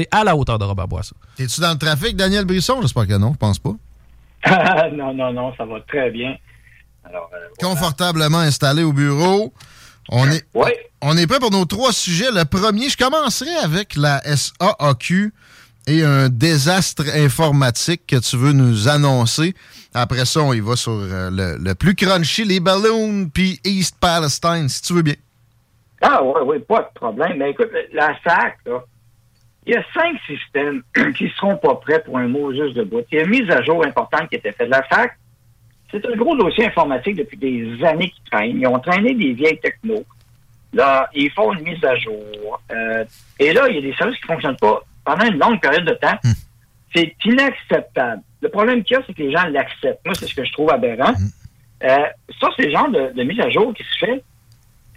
C'est à la hauteur de Robert. T'es-tu dans le trafic, Daniel Brisson? J'espère que non, je pense pas. non, non, non, ça va très bien. Alors, euh, Confortablement installé au bureau. On est, on est prêt pour nos trois sujets. Le premier, je commencerai avec la SAAQ et un désastre informatique que tu veux nous annoncer. Après ça, on y va sur euh, le, le plus crunchy, les balloons, puis East Palestine, si tu veux bien. Ah oui, oui, pas de problème. Mais écoute, la SAC, là, il y a cinq systèmes qui ne seront pas prêts pour un mot juste de bout. Il y a une mise à jour importante qui a été faite. La SAC, c'est un gros dossier informatique depuis des années qui traînent. Ils ont traîné des vieilles technos. Là, ils font une mise à jour. Euh, et là, il y a des services qui ne fonctionnent pas pendant une longue période de temps. C'est inacceptable. Le problème qu'il y a, c'est que les gens l'acceptent. Moi, c'est ce que je trouve aberrant. Euh, ça, c'est le genre de, de mise à jour qui se fait,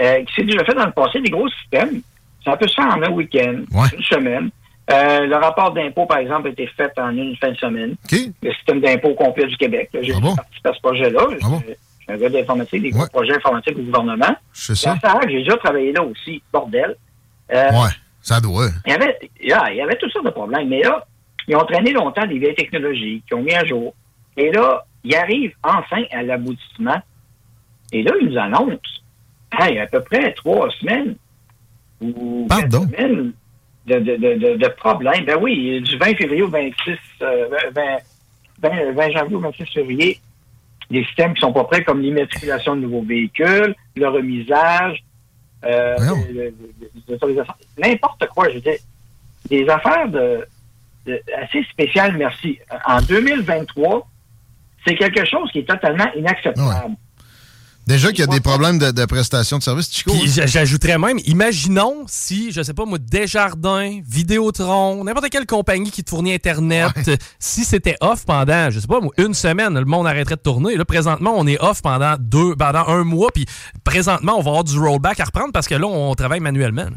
euh, qui s'est déjà fait dans le passé, des gros systèmes. Ça peut se faire en un week-end, une semaine. Euh, le rapport d'impôt, par exemple, a été fait en une fin de semaine. Le système d'impôt complet du Québec. J'ai participé à ce projet-là. Je je suis un gars d'informatique, des gros projets informatiques au gouvernement. C'est ça. J'ai déjà travaillé là aussi, bordel. Euh, Ouais, ça doit. il y avait, yeah, il y avait toutes sortes de problèmes. Mais là, ils ont traîné longtemps des vieilles technologies qui ont mis à jour. Et là, ils arrivent enfin à l'aboutissement. Et là, ils nous annoncent, hey, à peu près trois semaines ou quatre semaines de, de, de, de, problèmes. Ben oui, du 20 février au 26, euh, 20, 20, 20 janvier au 26 février, des systèmes qui sont pas prêts, comme l'immatriculation de nouveaux véhicules, le remisage, euh, n'importe quoi, je veux dire. Des affaires de, de- assez spéciales, merci. En 2023, c'est quelque chose qui est totalement inacceptable. Déjà qu'il y a des problèmes de, de prestation de services, Chico. Puis j- j'ajouterais même, imaginons si, je sais pas moi, Desjardins, Vidéotron, n'importe quelle compagnie qui te fournit Internet, si c'était off pendant, je sais pas moi, une semaine, le monde arrêterait de tourner. Là, présentement, on est off pendant deux, pendant un mois, puis présentement, on va avoir du rollback à reprendre parce que là, on travaille manuellement.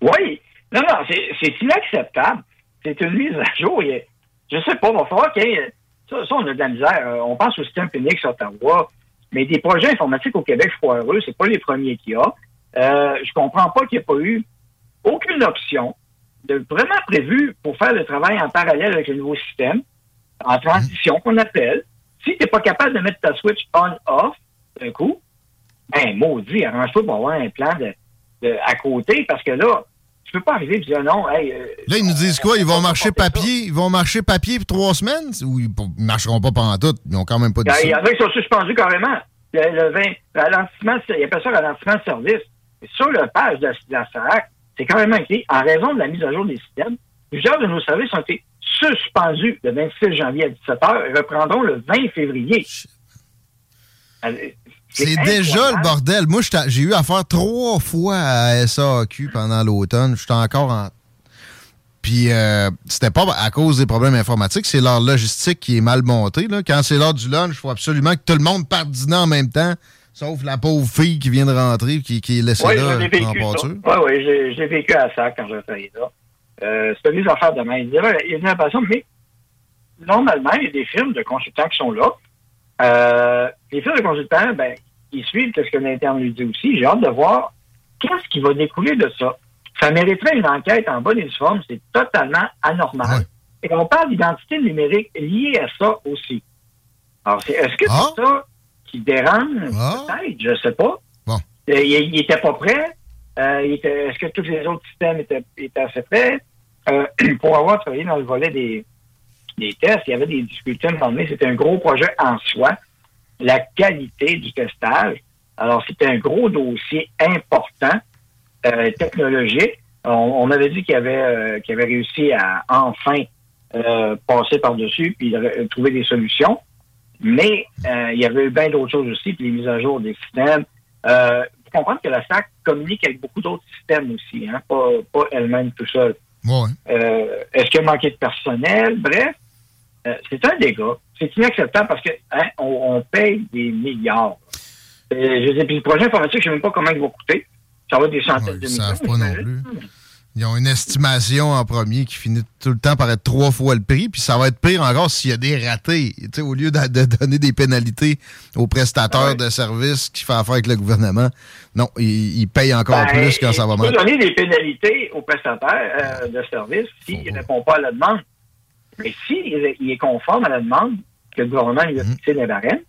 Oui. Non, non, c'est inacceptable. C'est une mise à jour. Je sais pas, il va falloir qu'il y ait- Ça, ça, on a de la misère. Euh, On pense au système Phoenix Ottawa, mais des projets informatiques au Québec foireux, c'est pas les premiers qu'il y a. Euh, je comprends pas qu'il n'y ait pas eu aucune option de vraiment prévue pour faire le travail en parallèle avec le nouveau système, en transition qu'on appelle. Si tu n'es pas capable de mettre ta switch on-off d'un coup, ben maudit, arrange-toi pour avoir un plan de, de- à côté, parce que là, tu peux pas arriver et dire non, hey, euh, Là, ils nous disent quoi? Ils vont marcher papier, ils vont marcher papier pour trois semaines? Ou ils ne marcheront pas pendant tout? Ils ont quand même pas dit il y en a qui sont suspendus carrément. Le, le vin- ralentissement, il appelle ça ralentissement de service. Et sur le page de la, de la SARAC, c'est carrément écrit, en raison de la mise à jour des systèmes, plusieurs de nos services ont été suspendus le 26 janvier à 17h et reprendront le 20 février. Euh, C'est déjà le bordel. Moi, j'ai eu affaire trois fois à SAQ pendant l'automne. J'étais encore en. Puis, euh, c'était pas à cause des problèmes informatiques, c'est leur logistique qui est mal montée. Là. Quand c'est l'heure du lunch, il faut absolument que tout le monde parte dîner en même temps, sauf la pauvre fille qui vient de rentrer, qui, qui est laissée Oui, là en. Oui, oui, j'ai vécu à ça quand j'ai travaillé là. Euh, C'était des affaires de main. Il y avait l'impression, mais normalement, il y a des firmes de consultants qui sont là. Euh, les firmes de consultants, ben, ils suivent ce que l'interne lui dit aussi. J'ai hâte de voir qu'est-ce qui va découler de ça. Ça mériterait une enquête en bonne et due forme. C'est totalement anormal. Et on parle d'identité numérique liée à ça aussi. Alors, est-ce que Ah. c'est ça qui dérange? Peut-être, je sais pas. Euh, il, il était pas prêt. Est-ce que tous les autres systèmes étaient, étaient assez prêts? pour avoir travaillé dans le volet des, des tests, il y avait des difficultés à un moment donné. C'était un gros projet en soi. La qualité du testage. Alors, c'était un gros dossier important, euh, technologique. On, avait dit qu'il avait, euh, avait réussi à enfin euh, passer par-dessus puis trouver des solutions. Mais il y avait eu bien d'autres choses aussi, puis les mises à jour des systèmes. Euh, faut comprendre que la SAC communique avec beaucoup d'autres systèmes aussi, hein, pas, pas elle-même tout seul. Est-ce qu'il a manqué de personnel? Bref, euh, c'est un dégât. C'est inacceptable parce que hein, on, paye des milliards. Euh, je sais, puis le projet informatique, je ne sais même pas comment il va coûter. Ça va être des centaines de millions. Ils savent pas non plus. Ils ont une estimation en premier qui finit tout le temps par être trois fois le prix, puis ça va être pire encore s'il y a des ratés. au lieu de, donner des pénalités aux prestataires de services qui font affaire avec le gouvernement, non, ils, payent encore ben, plus quand ça va mal. Il faut donner des pénalités aux prestataires euh, de services s'ils ne répondent pas à la demande. Mais s'il il est conforme à la demande que le gouvernement lui a mhm. fixé les barèmes,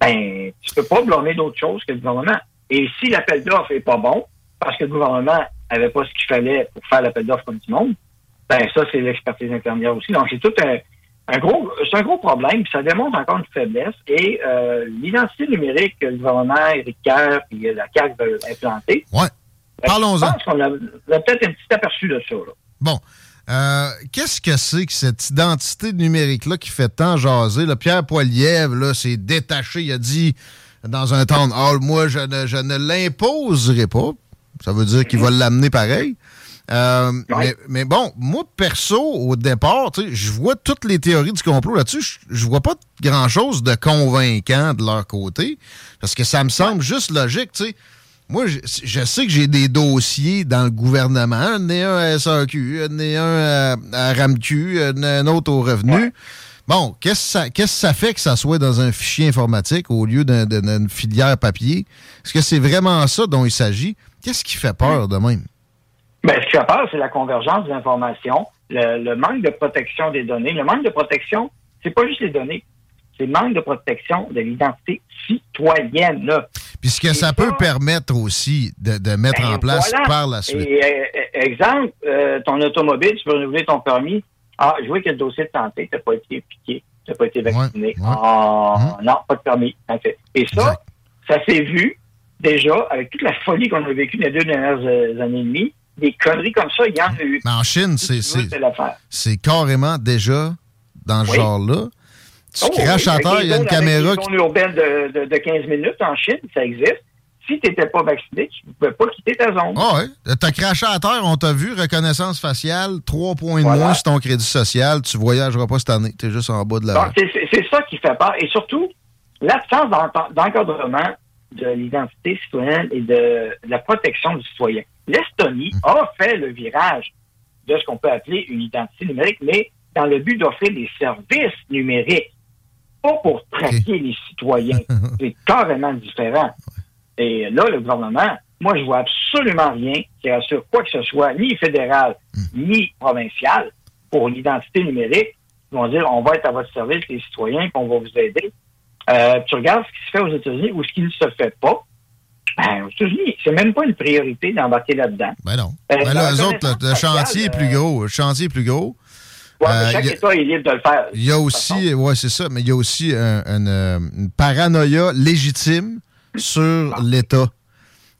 ben, tu peux pas blâmer d'autre chose que le gouvernement. Et si l'appel d'offres est pas bon, parce que le gouvernement avait pas ce qu'il fallait pour faire l'appel d'offres comme tout le monde, ben, ça, c'est l'expertise intermédiaire aussi. Donc, c'est tout un, gros, c'est un gros problème, ça démontre encore une faiblesse. Et euh, l'identité numérique que le gouvernement, Éric Kerr et la CAQ veulent implanter. Ouais. Ben, Parlons-en. Je pense qu'on a, peut-être un petit aperçu de ça. Là. Bon. Euh, qu'est-ce que c'est que cette identité numérique-là qui fait tant jaser? Le Pierre Poilievre là, s'est détaché. Il a dit dans un temps hall, moi, je ne, je ne l'imposerai pas. Ça veut dire qu'il va l'amener pareil. Euh, mais, bon, moi, perso, au départ, je vois toutes les théories du complot là-dessus. Je, vois pas grand-chose de convaincant de leur côté. Parce que ça me semble juste logique, tu sais moi, je, sais que j'ai des dossiers dans le gouvernement. Un est un à SAQ, un est un à, RAMQ, un autre au revenu. Bon, qu'est-ce que ça, fait que ça soit dans un fichier informatique au lieu d'une filière papier? Est-ce que c'est vraiment ça dont il s'agit? Qu'est-ce qui fait peur de même? Bien, ce qui fait peur, c'est la convergence des informations, le, manque de protection des données. Le manque de protection, c'est pas juste les données, c'est le manque de protection de l'identité citoyenne. Puisque ça, peut permettre aussi de, mettre ben, en place par la suite. Euh, exemple, euh, ton automobile, tu peux renouveler ton permis. Ah, je vois que le dossier de santé, tu n'as pas été piqué, tu n'as pas été vacciné. Ah, hum. non, pas de permis. Et ça, ça s'est vu déjà avec toute la folie qu'on a vécue les deux dernières euh, années et demie. Des conneries comme ça, il y en a eu. Mais en Chine, c'est carrément déjà dans ce genre-là. Tu oh, craches à terre, il y a une caméra. Une zone urbaine de, de, 15 minutes en Chine, ça existe. Si tu n'étais pas vacciné, tu ne pouvais pas quitter ta zone. Ah oui. Tu as craché à terre, on t'a vu, reconnaissance faciale, 3 points de moins sur ton crédit social, tu voyageras pas cette année. Tu es juste en bas de la. C'est ça qui fait peur. Et surtout, l'absence d'encadrement de l'identité citoyenne et de, la protection du citoyen. L'Estonie hum. a fait le virage de ce qu'on peut appeler une identité numérique, mais dans le but d'offrir des services numériques pas pour traquer les citoyens. C'est carrément différent. Et là, le gouvernement, moi, je vois absolument rien qui assure quoi que ce soit, ni fédéral, hmm. ni provincial, pour l'identité numérique. Ils vont dire, on va être à votre service, les citoyens, puis on va vous aider. Euh, tu regardes ce qui se fait aux États-Unis ou ce qui ne se fait pas. Ben, aux États-Unis, c'est même pas une priorité d'embarquer là-dedans. Ben non. Euh, ben là, eux autres, le, chantier est plus gros. Le chantier est plus gros. Euh, chaque État est libre de le faire. Il y a aussi, ouais, c'est ça, mais il y a aussi une paranoïa légitime sur l'État.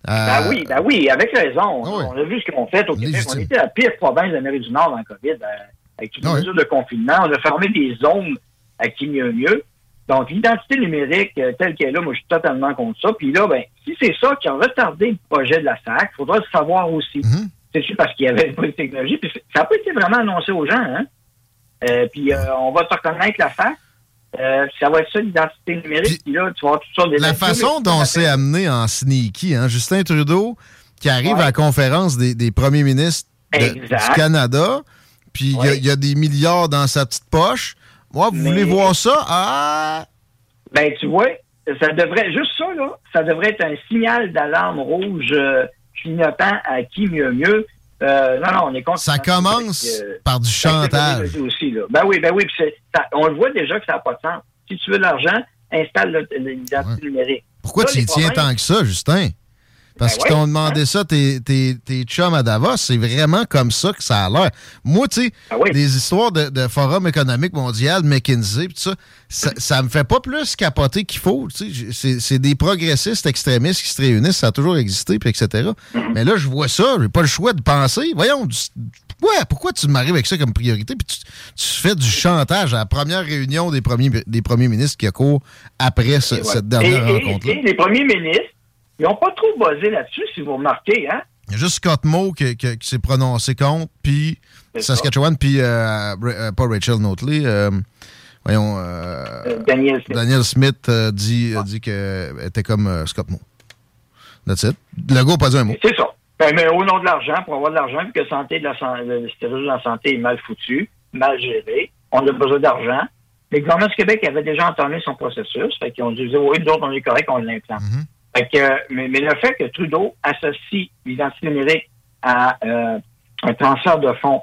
Euh, ben oui, ben oui, avec raison. Ah on a vu ce qu'on fait au Québec. On était la pire province de l'Amérique du Nord le COVID, euh, avec toutes les ah mesures de confinement. On a fermé des zones à qui mieux mieux. Donc, l'identité numérique telle qu'elle est là, moi, je suis totalement contre ça. Puis là, ben, si c'est ça qui a retardé le projet de la SAC, il faudra le savoir aussi. Mm-hmm. C'est parce qu'il y avait pas de technologie. Puis ça n'a pas été vraiment annoncé aux gens, hein? Euh, puis euh, on va te reconnaître la face. Euh, ça va être ça l'identité numérique. Puis, là, tu vas tout ça. La façon dont c'est amené en sneaky, hein, Justin Trudeau qui arrive à la conférence des, premiers ministres du Canada, puis il y, a des milliards dans sa petite poche. Moi, vous voulez voir ça? Ah! Ben, tu vois, ça devrait, juste ça, là, ça devrait être un signal d'alarme rouge clignotant à qui mieux mieux. Euh, non, non, on est Ça commence euh, par du chantage. Aussi, Ben oui, ben oui. on le voit déjà que ça n'a pas de sens. Si tu veux de l'argent, installe l'identité numérique. Pourquoi tu y tiens tant que ça, Justin? Parce Ben qu'ils ouais, t'ont demandé ça, tes, tes, tes chums à Davos. C'est vraiment comme ça que ça a l'air. Moi, tu sais, oui. les histoires de, de Forum économique mondial, McKinsey, tout ça, ça, ça me fait pas plus capoter qu'il faut. tu sais. C'est des progressistes extrémistes qui se réunissent, ça a toujours existé, puis etc. Mm-hmm. Mais là, je vois ça, j'ai pas le choix de penser. Voyons, du- pourquoi, pourquoi tu m'arrives avec ça comme priorité, puis tu, tu fais du chantage à la première réunion des premiers, des premiers ministres qui a cours après ce- Et voilà. cette dernière rencontre-là? les premiers ministres, ils n'ont pas trop basé là-dessus, si vous remarquez, hein? Il y a juste Scott Moe qui, qui- qui s'est prononcé contre, puis. Saskatchewan, puis euh, euh, pas Rachel Notley, euh, voyons, euh, Daniel Smith. Daniel Smith dit, dit qu'elle était comme Scott Moe. That's it. Le gars n'a pas dit un mot. C'est ça. Ben, mais au nom de l'argent, pour avoir de l'argent, vu que santé de la, le de la santé est mal foutu, mal géré, on a besoin d'argent. Le gouvernement du Québec avait déjà entamé son processus. Fait qu'ils ont dit, oui, nous autres, on est correct, on l'implante. Mhm. Fait que, mais, mais le fait que Trudeau associe l'identité numérique à euh, un transfert de fonds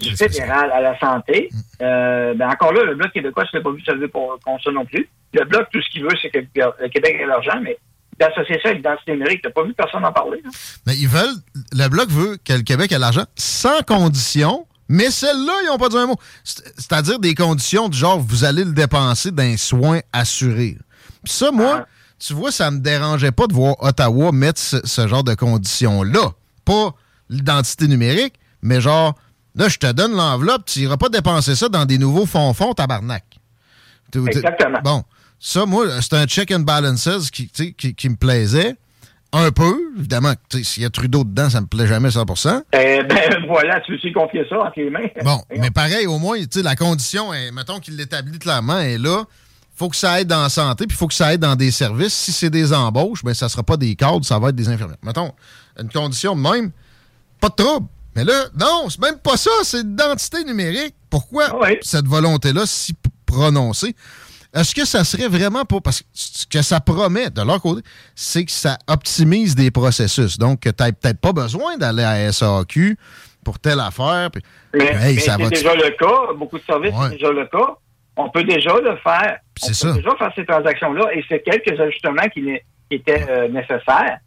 du ça. fédéral à la santé, euh, ben encore là, le Bloc québécois, l'ai pas vu se lever pour, contre ça non plus. Le Bloc, tout ce qu'il veut, c'est que le Québec ait l'argent, mais d'associer ça à l'identité numérique, t'as pas vu personne en parler. hein? Mais ils veulent, le Bloc veut que le Québec ait l'argent sans condition, mais celles-là, ils n'ont pas dit un mot. C'est- C'est-à-dire des conditions du genre, vous allez le dépenser d'un soin assuré. Puis ça, moi, Ah. Tu vois, ça me dérangeait pas de voir Ottawa mettre ce, ce genre de conditions-là. Pas l'identité numérique, mais genre, là, je te donne l'enveloppe, tu n'iras pas dépenser ça dans des nouveaux fonds-fonds, tabarnak. Tu- tu- Exactement. Bon, ça, moi, c'est un check and balances qui, sais, qui, qui me plaisait un peu. Évidemment, sais, s'il y a Trudeau dedans, ça me plaît jamais 100 Eh ben voilà, tu veux confier ça entre les mains? Bon, mais pareil, au moins, sais, la condition, est, mettons qu'il l'établit clairement, est là. Faut que ça aide dans la santé, puis il faut que ça aide dans des services. Si c'est des embauches, ben ça sera pas des cadres, ça va être des infirmières. Mettons, une condition de même, pas de trouble. Mais là, non, c'est même pas ça, c'est l'identité numérique. Pourquoi Ah cette volonté-là si prononcée? Est-ce que ça serait vraiment pas. Parce que ce que ça promet de leur côté, c'est que ça optimise des processus. Donc, tu n'as peut-être pas besoin d'aller à SAQ pour telle affaire. puis- Mais, Hey, mais ça c'est déjà le cas. Beaucoup de services, Ouais. c'est déjà le cas. On peut déjà le faire. C'est on ça. peut déjà faire ces transactions-là et c'est quelques ajustements qui, étaient euh, nécessaires.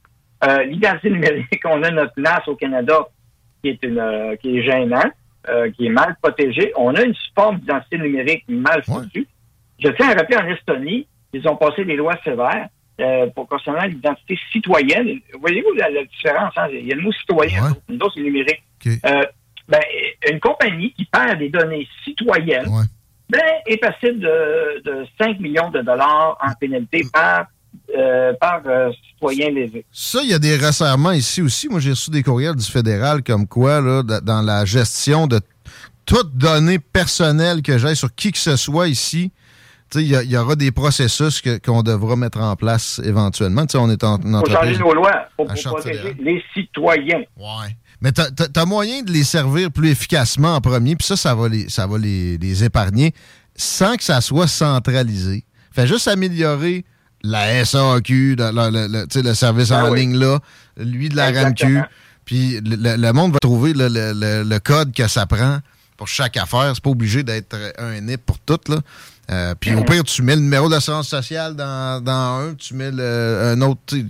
Euh, L'identité numérique, on a notre place au Canada qui est, une, euh, qui est gênant, euh, qui est mal protégée. On a une forme d'identité numérique mal Ouais. foutue. Je tiens à rappeler en Estonie, ils ont passé des lois sévères pour concernant l'identité citoyenne. Voyez-vous la, la différence? hein? Il y a le mot citoyen, Ouais. autres, c'est numérique. Ben, une compagnie qui perd des données citoyennes Ouais. Ben, est passible de, de 5 millions de dollars en pénalité par, euh, par euh, citoyen lésé. Ça, il y a des resserrements ici aussi. Moi, j'ai reçu des courriels du fédéral comme quoi, là, dans la gestion de toute donnée personnelle que j'ai sur qui que ce soit ici, il y, y aura des processus qu'on devra mettre en place éventuellement. Tu sais, on est en, en Il faut changer nos lois pour, protéger les citoyens. Ouais. Mais t'as as, moyen de les servir plus efficacement en premier, puis ça, ça va, les, ça va les, les épargner sans que ça soit centralisé. Fait juste améliorer la SAQ, le, le- le- tu service Ah en oui. ligne là, lui de la Exactement. RAMQ, puis le, monde va trouver le, le- le- le code que ça prend pour chaque affaire. C'est pas obligé d'être un NIP pour tout, là. Euh, puis au pire, tu mets le numéro d'assurance sociale dans, dans un, tu mets le- un autre. Il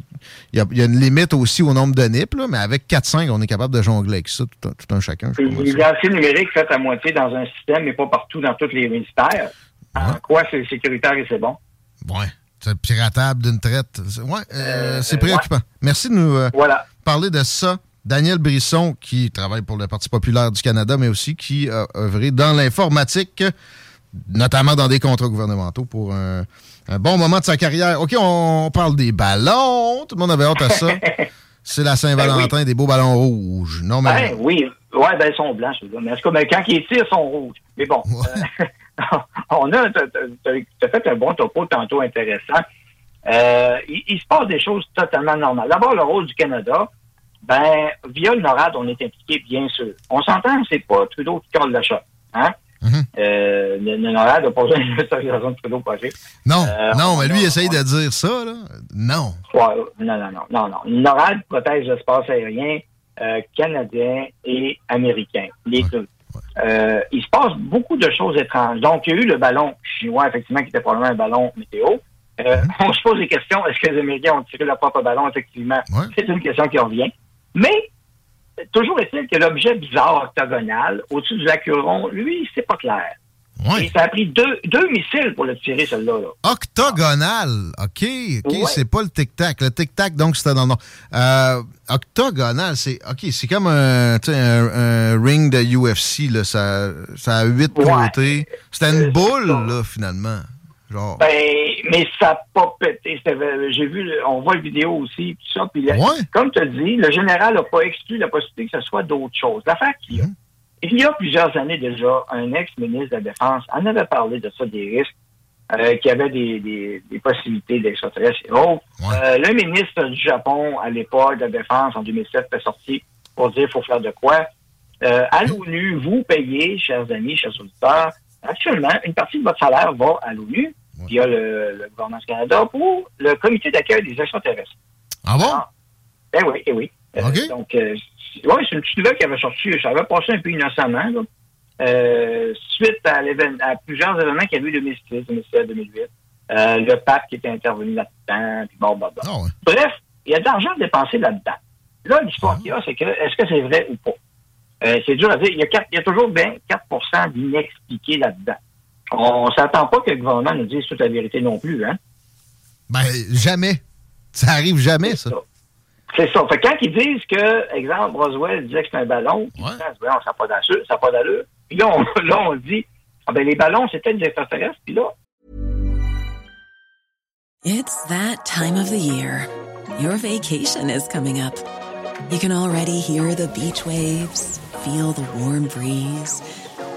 y a, il y a une limite aussi au nombre de NIP, là, mais avec 4-5, on est capable de jongler avec ça, tout un, tout un chacun. L'identité numérique faite à moitié dans un système, mais pas partout dans tous les ministères. En quoi c'est sécuritaire et c'est bon? Ouais. C'est piratable d'une traite. C'est- Ouais, euh, Euh, c'est préoccupant. Merci de nous euh, Voilà. parler de ça. Daniel Brisson, qui travaille pour le Parti populaire du Canada, mais aussi qui a œuvré dans l'informatique, notamment dans des contrats gouvernementaux pour un, un bon moment de sa carrière. OK, on parle des ballons. Tout le monde avait hâte à ça. C'est la Saint-Valentin, des beaux ballons rouges. Non, mais. Ben oui. Ouais, ben, ils sont blancs. Mais en tout cas, ben, quand ils tirent, ils sont rouges. Mais bon. Ouais. euh, on a, t'as t'as fait un bon topo tantôt intéressant. Euh, il, il se passe des choses totalement normales. D'abord, le rôle du Canada. Ben, via le NORAD, on est impliqué, bien sûr. On s'entend, c'est pas Trudeau qui colle la shot. Hein? Mhm. Euh, pas besoin de l'autorisation de Trudeau. Non, Euh, non, mais lui, il essaye de dire ça, là. Non. Ouais, non, non, non, non, non. Le NORAD protège l'espace aérien euh, canadien et américain, les deux. Euh, il se passe beaucoup de choses étranges. Donc, il y a eu le ballon chinois, effectivement, qui était probablement un ballon météo. Euh, On se pose des questions. Est-ce que les Américains ont tiré leur propre ballon? Effectivement, c'est une question qui revient. Mais toujours est-il que l'objet bizarre octogonal au-dessus du lac Huron, lui, c'est pas clair. Ouais. Et ça a pris deux, deux missiles pour le tirer, celui-là. là. Octogonal. OK. OK, Ouais. c'est pas le tic-tac. Le tic-tac, donc, c'était dans le nom. Euh, octogonal, c'est. OK, c'est comme un, un, un ring de UFC, là. Ça, ça a huit Ouais. côtés. C'était une boule, là, finalement. Genre. Ben, mais ça n'a pas pété. J'ai vu, on voit la vidéo aussi, tout ça. Puis, Ouais. comme tu as dit, le général n'a pas exclu la possibilité que ce soit d'autres choses. L'affaire qu'il y a, Mhm. il y a plusieurs années déjà, un ex-ministre de la Défense en avait parlé de ça, des risques, euh, qu'il y avait des, des, des possibilités d'extraterrestres et autres. Ouais. Euh, le ministre du Japon, à l'époque de la Défense, en 2007, est sorti pour dire qu'il faut faire de quoi. Euh, à l'ONU, vous payez, chers amis, chers auditeurs, actuellement, une partie de votre salaire va à l'ONU, Ouais. via le, le gouvernement du Canada, pour le comité d'accueil des extraterrestres. Ah bon? Ah. Ben oui, eh oui. Euh, OK. donc, euh, c'est- ouais, c'est une petite nouvelle qui avait sorti, ça avait passé un peu innocemment, là. Euh, suite à, plusieurs événements qu'il y a eu 2006, 2007, 2008. Euh, le pape qui était intervenu là-dedans, puis bon, bon, bon. Ah ouais. Bref, il y a de l'argent dépensé là-dedans. Là, l'histoire qu'il y a, c'est que, est-ce que c'est vrai ou pas? Euh, c'est dur à dire. Il y a, il y a toujours bien 4 d'inexpliqués là-dedans. On ne s'attend pas que le gouvernement nous dise toute la vérité non plus, hein? Ben, jamais. Ça arrive jamais, ça. C'est ça. Fait que quand ils disent que, exemple, Roswell disait que c'est un ballon, puis Ouais. Ouais, ça n'a pas d'allure, ça n'a pas d'allure. Puis là, on, là, on dit, ah ben, les ballons, c'était des extraterrestres, puis là, It's that time of the year. Your vacation is coming up. You can already hear the beach waves, feel the warm breeze,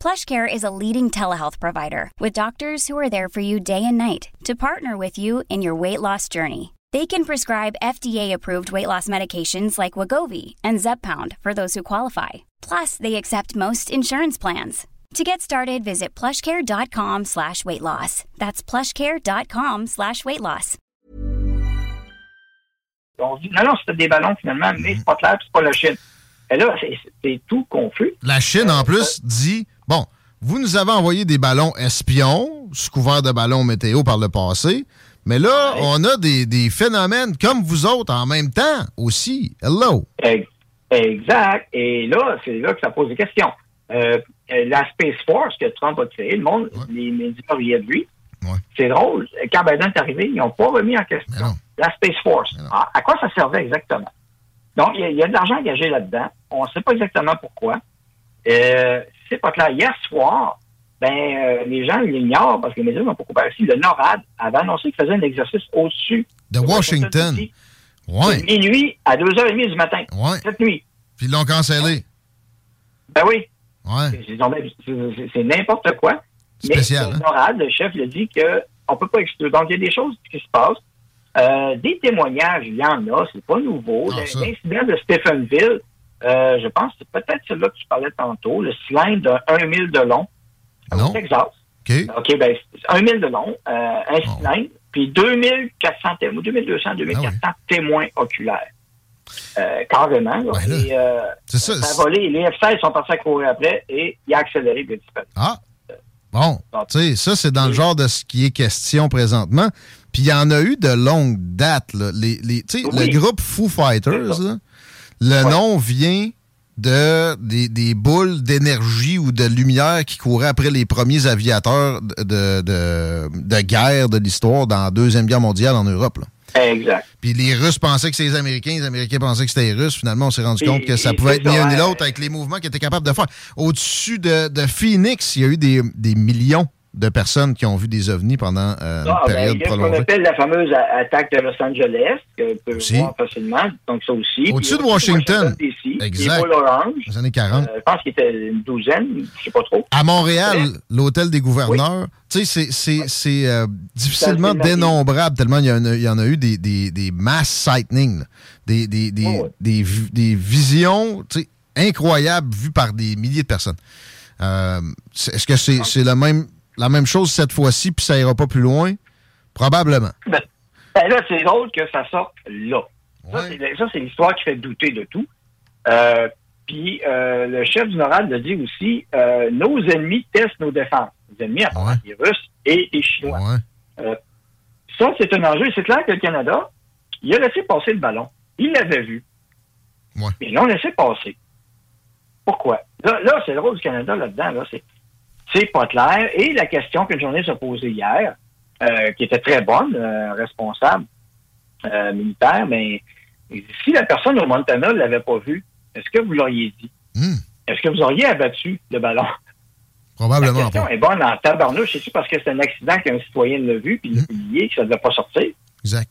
PlushCare is a leading telehealth provider with doctors who are there for you day and night to partner with you in your weight loss journey. They can prescribe FDA-approved weight loss medications like Wagovi and Zepbound for those who qualify. Plus, they accept most insurance plans. To get started, visit plushcare.com slash weight loss. That's plushcare.com slash weight loss. on dit, non, non, c'était des ballons finalement, mais c'est pas clair, c'est pas la Chine. Et là, c'est- c'est tout confus. La Chine, en euh, plus, euh, dit bon, vous nous avez envoyé des ballons espions, sous couvert de ballons météo par le passé, mais là, Ouais. on a des, des phénomènes comme vous autres en même temps aussi. Hello. Ex- Exact. Et là, c'est là que ça pose des questions. Euh, euh, la Space Force que Trump a créée, le monde, Ouais. les médias riaient de lui. Ouais. C'est drôle. Quand Biden est arrivé, ils n'ont pas remis en question la Space Force. Non. À, à quoi ça servait exactement? Donc, il y, a- il y a de l'argent engagé là-dedans. On ne sait pas exactement pourquoi. Euh, c'est pas clair. Hier soir, ben, euh, les gens l'ignorent parce que les médias n'ont pas coupé ici. Le NORAD avait annoncé qu'il faisait un exercice au-dessus De Washington. de Ouais. minuit à 2h30 du matin. Ouais. Cette nuit. Puis ils l'ont cancellé. Ben oui. Ouais. C'est- n'importe quoi. Spécial, Mais hein? Norad, le chef, le dit qu'on peut pas exclure. Donc, il y a des choses qui se passent. Euh, des témoignages, il y en a, c'est pas nouveau. Ah. L'incident de Stephenville, euh, je pense que c'est peut-être celui-là que tu parlais tantôt, le cylindre de 1 000 de long Non? au Texas. OK. OK, ben, c'est 1 000 de long, euh, un Oh. cylindre, puis 2400 témoins, 2200, 2400 Ah témoins oculaires. Euh, carrément. là. Ben et, euh, ça, ça c'est- a volé. Les F-16 sont partis à courir après et il a accéléré a disparu. Ah. Bon, tu sais, ça, c'est dans le genre de ce qui est question présentement. Puis il y en a eu de longue date. Là. Les, les, tu sais, Oui. Le groupe Foo Fighters, là, le Ouais. nom vient de des, des boules d'énergie ou de lumière qui couraient après les premiers aviateurs de, de, guerre de l'histoire dans la Deuxième Guerre mondiale en Europe. là. Exact. Puis les Russes pensaient que c'était les Américains, les Américains pensaient que c'était les Russes. Finalement, on s'est rendu Et- compte que ça pouvait être ni un ni l'autre avec les mouvements qu'ils étaient capables de faire. Au-dessus de, de Phoenix, il y a eu des, des millions de personnes qui ont vu des ovnis pendant euh, Ah, une ben, période y a ce qu'on prolongée. appelle la fameuse attaque de Los Angeles, que tu peux Aussi. voir facilement, donc ça aussi. Au-dessus de Washington. Qui est Exact. orange. Les années 40. Euh, je pense qu'il était une douzaine, je sais pas trop. À Montréal, l'hôtel des gouverneurs, tu sais, c'est- euh, difficilement dénombrable tellement il y, en a, il y en a eu des, des, des mass sightings, des, des, des, Oh, ouais. des, des visions tu sais, incroyables vues par des milliers de personnes. Euh, Est-ce que c'est c'est la, même, la même chose cette fois-ci, puis ça ira pas plus loin? Probablement. Ben, ben là, c'est drôle que ça sorte là. Ça, Ouais. c'est- Ça, c'est l'histoire qui fait douter de tout. Euh, Puis euh, le chef du NORAD le dit aussi, euh, nos ennemis testent nos défenses. Les ennemis, à part Ouais. les Russes et les Chinois. Ouais. Ça, c'est un enjeu. C'est clair que le Canada, il a laissé passer le ballon. Il l'avait vu. Mais ils l'ont laissé passer. Pourquoi? Là, là c'est le rôle du Canada là-dedans. Là, c'est, c'est pas clair. Et la question qu'une journée s'est posée hier, euh, qui était très bonne, euh, responsable euh, militaire, mais si la personne au Montana ne l'avait pas vu, est-ce que vous l'auriez dit? Hmm. Est-ce que vous auriez abattu le ballon? La Probablement question pas. est bonne en tabarnouche. C'est-tu parce que c'est un accident qu'un citoyen l'a vu puis il l'a publié que ça ne devait pas sortir? Exact.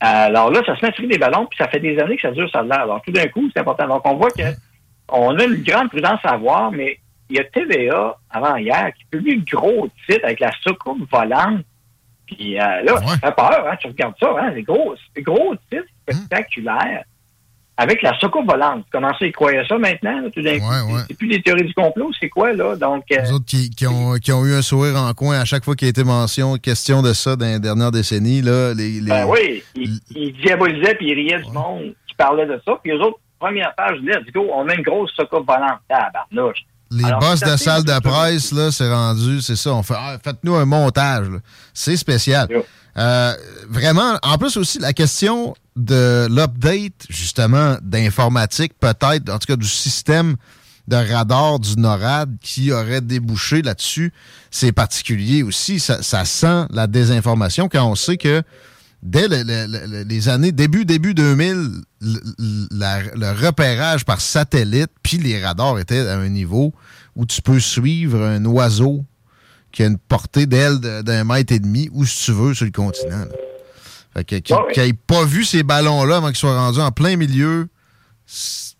Alors là, ça se met à tirer des ballons, puis ça fait des années que ça dure, ça a l'air. Alors tout d'un coup, c'est important. Donc on voit que on a une grande prudence à avoir, mais il y a TVA avant hier qui publie une gros titre avec la soucoupe volante. Puis euh, là, Ouais. ça fait peur, hein, tu regardes ça, hein, c'est gros, c'est gros titre spectaculaire avec la soucoupe volante. Comment ça, ils croyaient ça maintenant, là, tout d'un coup? Ouais, ouais. C'est plus des théories du complot, c'est quoi, là? Donc, euh, Les autres qui, qui ont, qui ont eu un sourire en coin à chaque fois qu'il a été mention, question de ça dans les dernières décennies, là, les, les- Ben oui, ils il diabolisaient puis ils riaient du monde qui parlait de ça. Puis eux autres, première page, let's go, on met une grosse soucoupe volante. Ah, barnouche. Les Alors, boss de salle de presse, là, c'est rendu, c'est ça. On fait, ah, faites-nous un montage, là. C'est spécial. Yeah. Euh, vraiment, en plus aussi, la question de l'update, justement, d'informatique, peut-être, en tout cas du système de radar du NORAD qui aurait débouché là-dessus, c'est particulier aussi. Ça, ça sent la désinformation quand on sait que dès le- le- le- les années début début 2000, le, la- le repérage par satellite puis les radars étaient à un niveau où tu peux suivre un oiseau qui a une portée d'aile d'un mètre et demi où si tu veux sur le continent. là. Fait que qui Ouais, ouais. n'ait pas vu ces ballons-là avant qu'ils soient rendus en plein milieu, c'est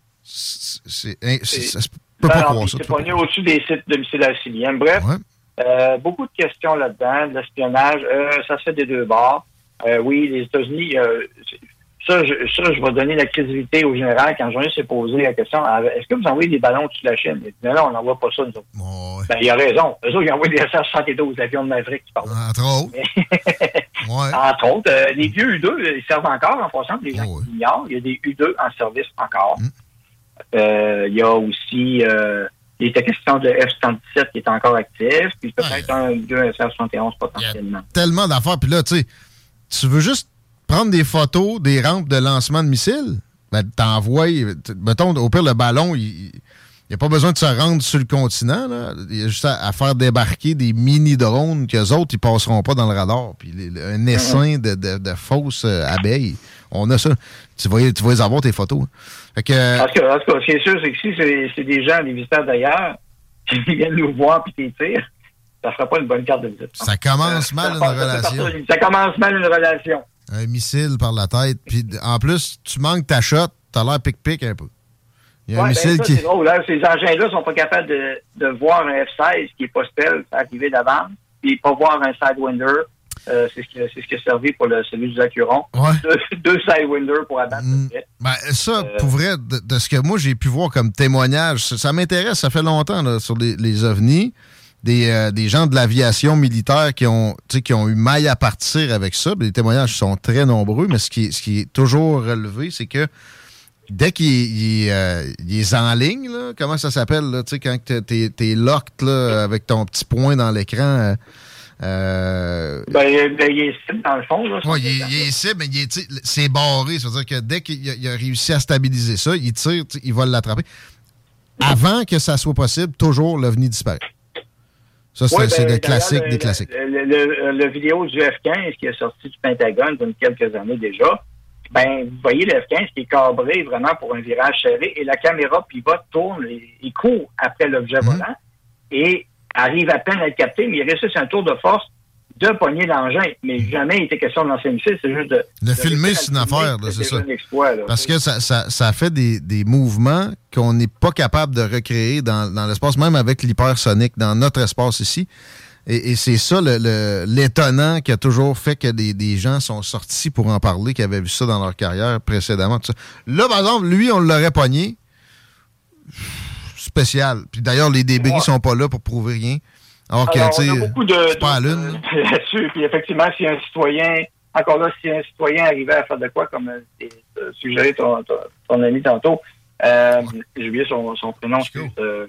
peut pas croire ça. c'est au-dessus des sites de missiles alciliens. Bref, Ouais. euh, beaucoup de questions là-dedans, de l'espionnage. Euh, ça se fait des deux bords. Euh, oui, les États-Unis, euh, ça, je, ça, je vais donner la crédibilité au général quand journaliste s'est posé la question ah, est-ce que vous envoyez des ballons de la Chine? Il dit, Non, non, on n'envoie pas ça, nous autres. Ouais. Ben, il a raison. Eux autres, ils envoient des SS-72, l'avion de Maverick qui parle. Entre autres. Ouais. Entre autres, euh, les vieux U2, ils servent encore en passant, les gens qui l'ignorent. Il y a des U2 en service encore. Mm. Euh, il y a aussi, euh, il était question de F-117 qui est encore actif, puis peut-être un U2 SF-71 potentiellement. tellement d'affaires. Puis là, tu sais, tu veux juste prendre des photos des rampes de lancement de missiles, ben, t'envoies, mettons, au pire, le ballon, il n'y a pas besoin de se rendre sur le continent. Là. Il y a juste à, faire débarquer des mini-drones qu'eux autres, ils passeront pas dans le radar. Puis un essaim de, fausses euh, abeilles. On a ça. Tu vas, tu vas les avoir, tes photos. Fait que, euh, En tout cas, ce qui est sûr, c'est que si c'est des gens, des visiteurs d'ailleurs, qui viennent nous voir puis qui tirent, ça fera pas une bonne carte de visite. ça commence mal Ça une ça relation. Ça commence mal une relation. Un missile par la tête. Puis en plus, tu manques ta shot, t'as l'air pic-pic un peu. Il y a un Ouais, ben, missile qui. drôle. Hein? Ces engins-là sont pas capables de, de voir un F-16 qui est pas stealth arriver d'avance, puis pas voir un Sidewinder. Euh, c'est ce qui c'est ce qui a servi pour le, celui du Acuron. Ouais. Deux, deux Sidewinders pour abattre Mm. Ben, ça, Euh, pour vrai, de, de ce que moi j'ai pu voir comme témoignage, ça, ça m'intéresse, ça fait longtemps là, sur les, les ovnis, des, euh, des gens de l'aviation militaire qui ont, qui ont eu maille à partir avec ça. Les témoignages sont très nombreux, mais ce qui est, ce qui est toujours relevé, c'est que dès qu'il il, euh, est en ligne, là, comment ça s'appelle, là, tu sais, quand t'es, t'es locked là, avec ton petit point dans l'écran. euh, Ben, ben, il est cible dans le fond. Là, Ouais, il, est- il est cible, mais est, c'est barré. Ça veut dire que dès qu'il a, réussi à stabiliser ça, il tire, il va l'attraper. Avant que ça soit possible, toujours l'OVNI disparaît. Ça, c'est Ouais, ben, le classique d'ailleurs, des le- classiques. Le, le- le vidéo du F-15 qui est sorti du Pentagone il y a quelques années déjà, ben, vous voyez le F-15 qui est cabré vraiment pour un virage serré et la caméra pivote, tourne et, et court après l'objet Mhm. volant. Et arrive à peine à être capté, mais il réussit un tour de force de pogner l'engin. Mais jamais il était question de lancer c'est juste de... Le filmer, c'est une affaire, c'est ça. Parce que ça, ça, ça fait des, des mouvements qu'on n'est pas capable de recréer dans, dans l'espace, même avec l'hypersonique, dans notre espace ici. Et, c'est ça l'étonnant qui a toujours fait que des, des, gens sont sortis pour en parler, qui avaient vu ça dans leur carrière précédemment. Là, par exemple, lui, on l'aurait pogné. Spécial. Puis d'ailleurs, les débris ne sont pas là pour prouver rien. Alors, Alors on a beaucoup de, pas lune. là-dessus. Puis effectivement, si un citoyen, encore là, si un citoyen arrivait à faire de quoi, comme euh, suggéré ton, ton, ami tantôt, euh, j'ai oublié son, son prénom. Euh,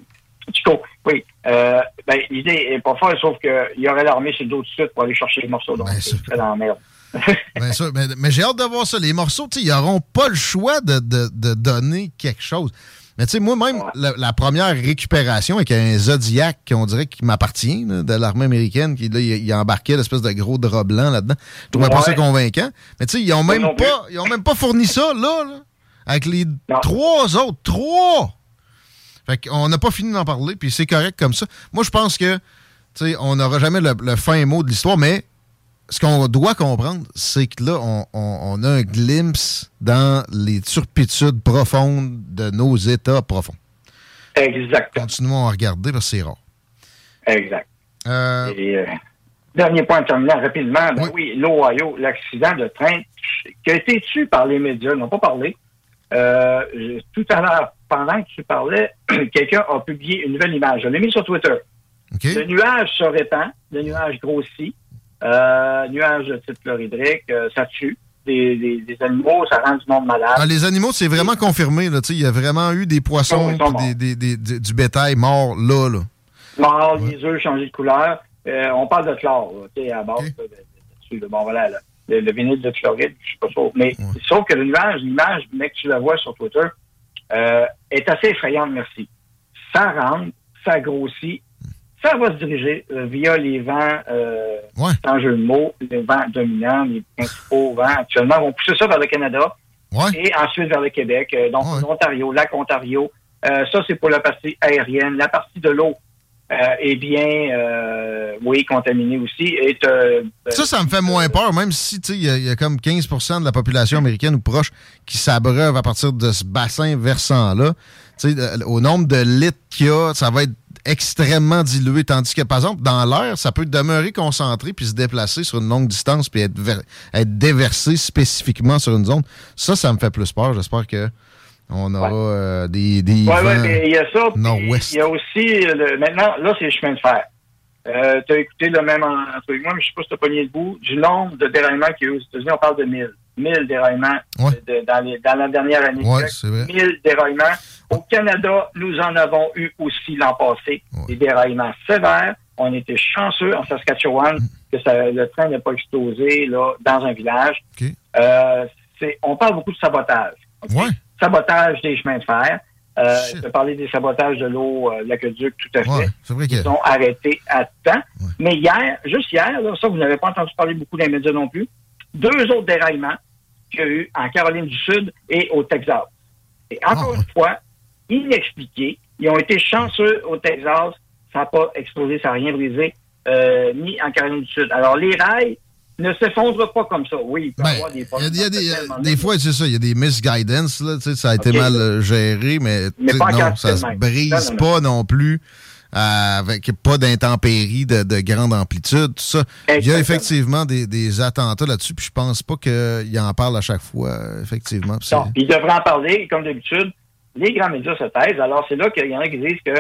Chico, oui. Euh, ben, l'idée est pas folle, sauf qu'il y aurait l'armée sur le dos de suite pour aller chercher les morceaux. Donc, c'est dans la merde. Bien sûr, mais, mais j'ai hâte de voir ça. Les morceaux, ils n'auront pas le choix de, de, de, donner quelque chose. Mais tu sais, moi-même, la, première récupération avec un Zodiac, on dirait qui m'appartient, de l'armée américaine, qui là, il, a embarqué l'espèce de gros drap blanc là-dedans. Je trouvais pas ça convaincant. Mais tu sais, ils ont même pas, ils ont même pas fourni ça, là, là avec les trois autres. Trois! Fait qu'on n'a pas fini d'en parler, puis c'est correct comme ça. Moi, je pense que, tu sais, on n'aura jamais le, fin mot de l'histoire, mais ce qu'on doit comprendre, c'est que là, on, a un glimpse dans les turpitudes profondes de nos États profonds. Exactement. Continuons à regarder parce que c'est rare. Exact. Euh, Et, euh, dernier point terminant rapidement. Ben oui, l'Ohio, l'accident de train qui a été tué par les médias, n'ont pas parlé. Euh, tout à l'heure, pendant que tu parlais, quelqu'un a publié une nouvelle image. Je l'ai mis sur Twitter. Le nuage se répand, le nuage grossit, euh, nuage de type chlorhydrique, euh, ça tue. Des, animaux, ça rend du monde malade. Ah, les animaux, c'est vraiment confirmé. Là, il y a vraiment eu des poissons des, du bétail mort là. là. Mort, les œufs changés de couleur. Euh, on parle de chlore, à base de, bon, voilà, le, vinyle de chloride, je suis pas sûr. Mais sauf que le nuage, l'image, mec, tu la vois sur Twitter, est assez effrayante, merci. Ça rentre, ça grossit, ça va se diriger euh, via les vents, euh, sans jeu de mots, les vents dominants, les principaux vents actuellement vont pousser ça vers le Canada et ensuite vers le Québec, euh, donc l'Ontario, lac Ontario. ça, c'est pour la partie aérienne. La partie de l'eau, est bien, oui, contaminée aussi. ça, ça me fait moins peur, même si il y, a comme 15% de la population américaine ou proche qui s'abreuve à partir de ce bassin versant-là. Au nombre de litres qu'il y a, ça va être extrêmement dilué, tandis que, par exemple, dans l'air, ça peut demeurer concentré puis se déplacer sur une longue distance puis être, être déversé spécifiquement sur une zone. Ça, ça me fait plus peur. J'espère que on aura euh, des, des ouais, ouais, mais il y a ça. Il y a aussi, maintenant, là, c'est le chemin de fer. Euh, tu as écouté le même entre moi, mais je sais pas si tu as pogné le bout. Du nombre de déraillements qu'il y a aux États-Unis, on parle de 1000. 1000 déraillements dans, la dernière année. Ouais, c'est vrai. 1000 déraillements. Au Canada, nous en avons eu aussi l'an passé. Des déraillements sévères. On était chanceux en Saskatchewan que le train n'ait pas explosé là, dans un village. Euh, on parle beaucoup de sabotage. Sabotage des chemins de fer. Euh, je parler des sabotages de l'eau, euh, l'aqueduc, tout à fait. Ils sont arrêtés à temps. Mais hier, juste hier, là, ça, vous n'avez pas entendu parler beaucoup des médias non plus, deux autres déraillements qu'il y a eu en Caroline du Sud et au Texas. Et encore ah, une fois, inexpliqués. Ils ont été chanceux au Texas. Ça n'a pas explosé, ça n'a rien brisé, euh, ni en Caroline du Sud. Alors, les rails ne s'effondrent pas comme ça. Oui, il peut y ben, avoir des Il y a, des, des fois, c'est ça, il y a des misguidance, là, ça a été mal euh, géré, mais, non, ça se brise pas non plus. Euh, avec pas d'intempéries de, de, grande amplitude, tout ça. Il y a effectivement des, des attentats là-dessus, puis je pense pas qu'il en parle à chaque fois, effectivement. Non, il devrait en parler, comme d'habitude les grands médias se taisent. Alors, c'est là qu'il y en a qui disent que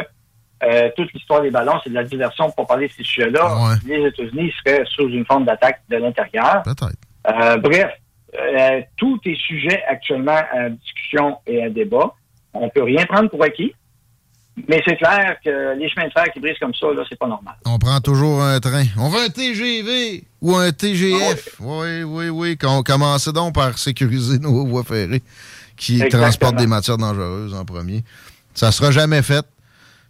euh, toute l'histoire des ballons, c'est de la diversion pour parler de ces sujets-là. Les États-Unis seraient sous une forme d'attaque de l'intérieur. Peut-être. Euh, bref, euh, tout est sujet actuellement à discussion et à débat. On peut rien prendre pour acquis. Mais c'est clair que les chemins de fer qui brisent comme ça, là, c'est pas normal. On prend toujours un train. On veut un TGV ou un TGF. Ah oui, oui, oui. oui. commence donc par sécuriser nos voies ferrées qui transporte des matières dangereuses en premier. Ça sera jamais fait.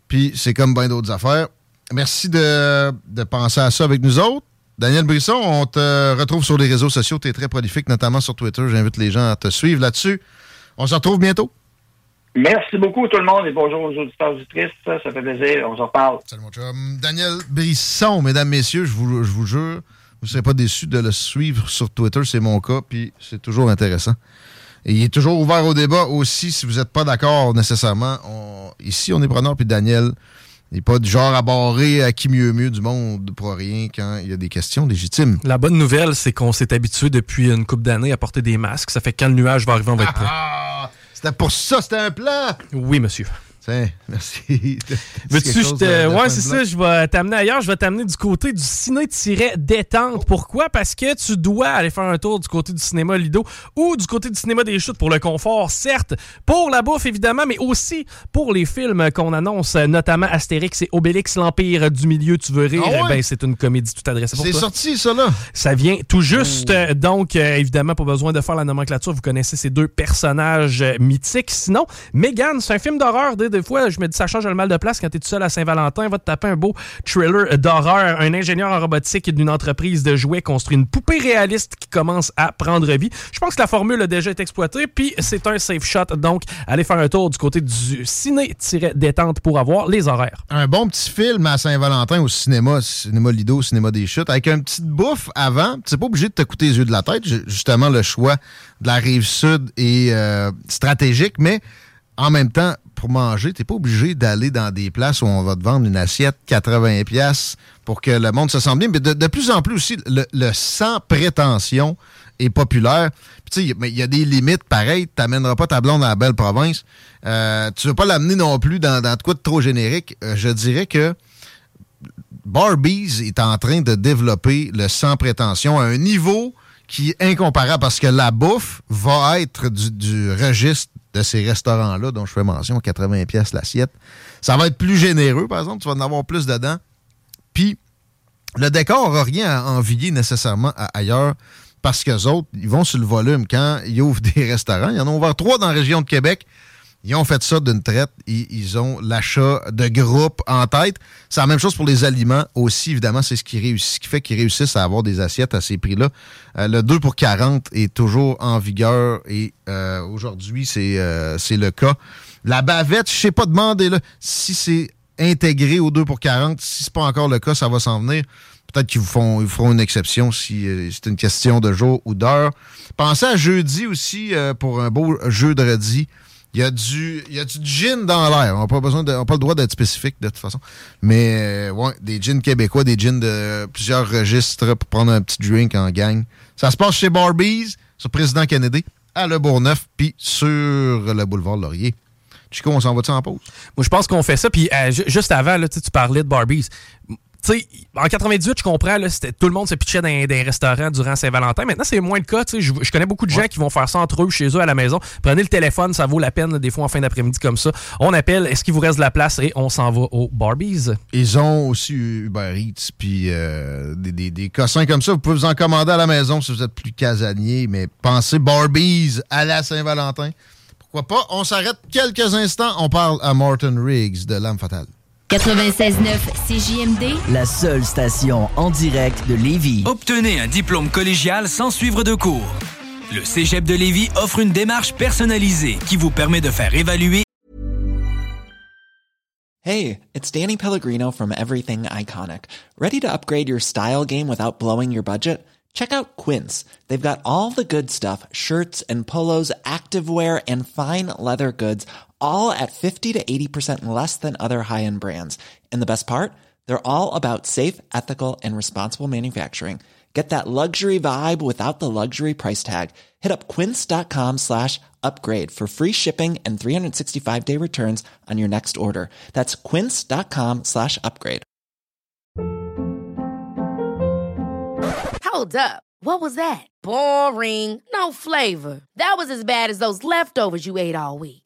Puis c'est comme bien d'autres affaires. Merci de, penser à ça avec nous autres. Daniel Brisson, on te retrouve sur les réseaux sociaux. Tu es très prolifique, notamment sur Twitter. J'invite les gens à te suivre là-dessus. On se retrouve bientôt. Merci beaucoup tout le monde et bonjour aux auditeurs auditrices. Ça fait plaisir. On s'en reparle. Salut mon chum. Daniel Brisson, mesdames, messieurs, je vous, je vous jure, vous ne serez pas déçus de le suivre sur Twitter. C'est mon cas, puis c'est toujours intéressant. Et il est toujours ouvert au débat aussi si vous n'êtes pas d'accord nécessairement. ici, on est preneur, puis Daniel n'est pas du genre à barrer à qui mieux mieux du monde pour rien quand il y a des questions légitimes. La bonne nouvelle, c'est qu'on s'est habitué depuis une couple d'années à porter des masques. Ça fait quand le nuage va arriver, on va être prêt. Ah, c'était pour ça, c'était un plan! Oui, monsieur. merci. Veux-tu, je ouais, c'est ça, je vais t'amener ailleurs. Je vais t'amener du côté du ciné-détente. Pourquoi? Parce que tu dois aller faire un tour du côté du cinéma Lido ou du côté du cinéma des chutes pour le confort, certes, pour la bouffe, évidemment, mais aussi pour les films qu'on annonce, notamment Astérix et Obélix, l'Empire du Milieu, tu veux rire? Ah ben, c'est une comédie tout adressée pour toi. C'est sorti, ça, là? Ça vient tout juste. Oh. Donc, euh, évidemment, pas besoin de faire la nomenclature. Vous connaissez ces deux personnages mythiques. Sinon, Megan, c'est un film d'horreur des fois, je me dis, ça change le mal de place quand tu es tout seul à Saint-Valentin. Va te taper un beau thriller d'horreur. Un ingénieur en robotique d'une entreprise de jouets construit une poupée réaliste qui commence à prendre vie. Je pense que la formule a déjà été exploitée, puis c'est un safe shot. Donc, allez faire un tour du côté du ciné-détente pour avoir les horaires. Un bon petit film à Saint-Valentin au cinéma, cinéma Lido, cinéma des chutes, avec un petit bouffe avant. C'est pas obligé de te coûter les yeux de la tête. Justement, le choix de la rive sud est euh, stratégique, mais en même temps, pour manger, tu n'es pas obligé d'aller dans des places où on va te vendre une assiette 80 pièces pour que le monde se sente bien. Mais de, plus en plus aussi, le, sans prétention est populaire. Tu sais, il y a des limites pareilles. Tu n'amèneras pas ta blonde à la belle province. Euh, tu ne veux pas l'amener non plus dans, dans de quoi de trop générique. Euh, je dirais que Barbies est en train de développer le sans prétention à un niveau qui est incomparable parce que la bouffe va être du registre de ces restaurants-là dont je fais mention, 80 pièces l'assiette. Ça va être plus généreux, par exemple, tu vas en avoir plus dedans. Puis, le décor n'a rien à envier nécessairement ailleurs parce qu'eux autres, ils vont sur le volume. Quand ils ouvrent des restaurants, il y en a ouvert trois dans la région de Québec. Ils ont fait ça d'une traite. Ils, ils ont l'achat de groupes en tête. C'est la même chose pour les aliments aussi. Évidemment, c'est ce qui, réussit, qui fait qu'ils réussissent à avoir des assiettes à ces prix-là. Euh, le 2 pour 40 est toujours en vigueur et euh, aujourd'hui, euh, c'est le cas. La bavette, je sais pas, demander si c'est intégré au 2 pour 40. Si c'est pas encore le cas, ça va s'en venir. Peut-être qu'ils vous font, ils feront une exception si c'est une question de jour ou d'heure. Pensez à jeudi aussi pour un beau jeu de redis. Il y a du, il y a du gin dans l'air. On n'a pas besoin de, on pas le droit d'être spécifique de toute façon. Mais, euh, ouais, des gins québécois, des gins de plusieurs registres pour prendre un petit drink en gang. Ça se passe chez Barbies, sur Président Kennedy, à Le Bourgneuf, puis sur le boulevard Laurier. Chico, on s'en va-tu en pause? Moi, je pense qu'on fait ça. Puis euh, juste avant, là, tu parlais de Barbies sais, en 98, je comprends, là, tout le monde se pitchait dans des restaurants durant Saint-Valentin. Maintenant, c'est moins le cas. Je, je connais beaucoup de gens qui vont faire ça entre eux, chez eux, à la maison. Prenez le téléphone, ça vaut la peine, des fois, en fin d'après-midi comme ça. On appelle, est-ce qu'il vous reste de la place? Et on s'en va au Barbies. Ils ont aussi Uber Eats, puis euh, des, des, des, cossins comme ça. Vous pouvez vous en commander à la maison si vous êtes plus casanier, mais pensez Barbies à la Saint-Valentin. Pourquoi pas? On s'arrête quelques instants. On parle à Martin Riggs de L'âme fatale. 96.9 CJMD, la seule station en direct de Lévis. Obtenez un diplôme collégial sans suivre de cours. Le Cégep de Lévis offre une démarche personnalisée qui vous permet de faire évaluer. Hey, it's Danny Pellegrino from Everything Iconic. Ready to upgrade your style game without blowing your budget? Check out Quince. They've got all the good stuff, shirts and polos, activewear and fine leather goods all at 50 to 80% less than other high-end brands. And the best part? They're all about safe, ethical, and responsible manufacturing. Get that luxury vibe without the luxury price tag. Hit up quince.com slash upgrade for free shipping and 365-day returns on your next order. That's quince.com slash upgrade. Hold up. What was that? Boring. No flavor. That was as bad as those leftovers you ate all week.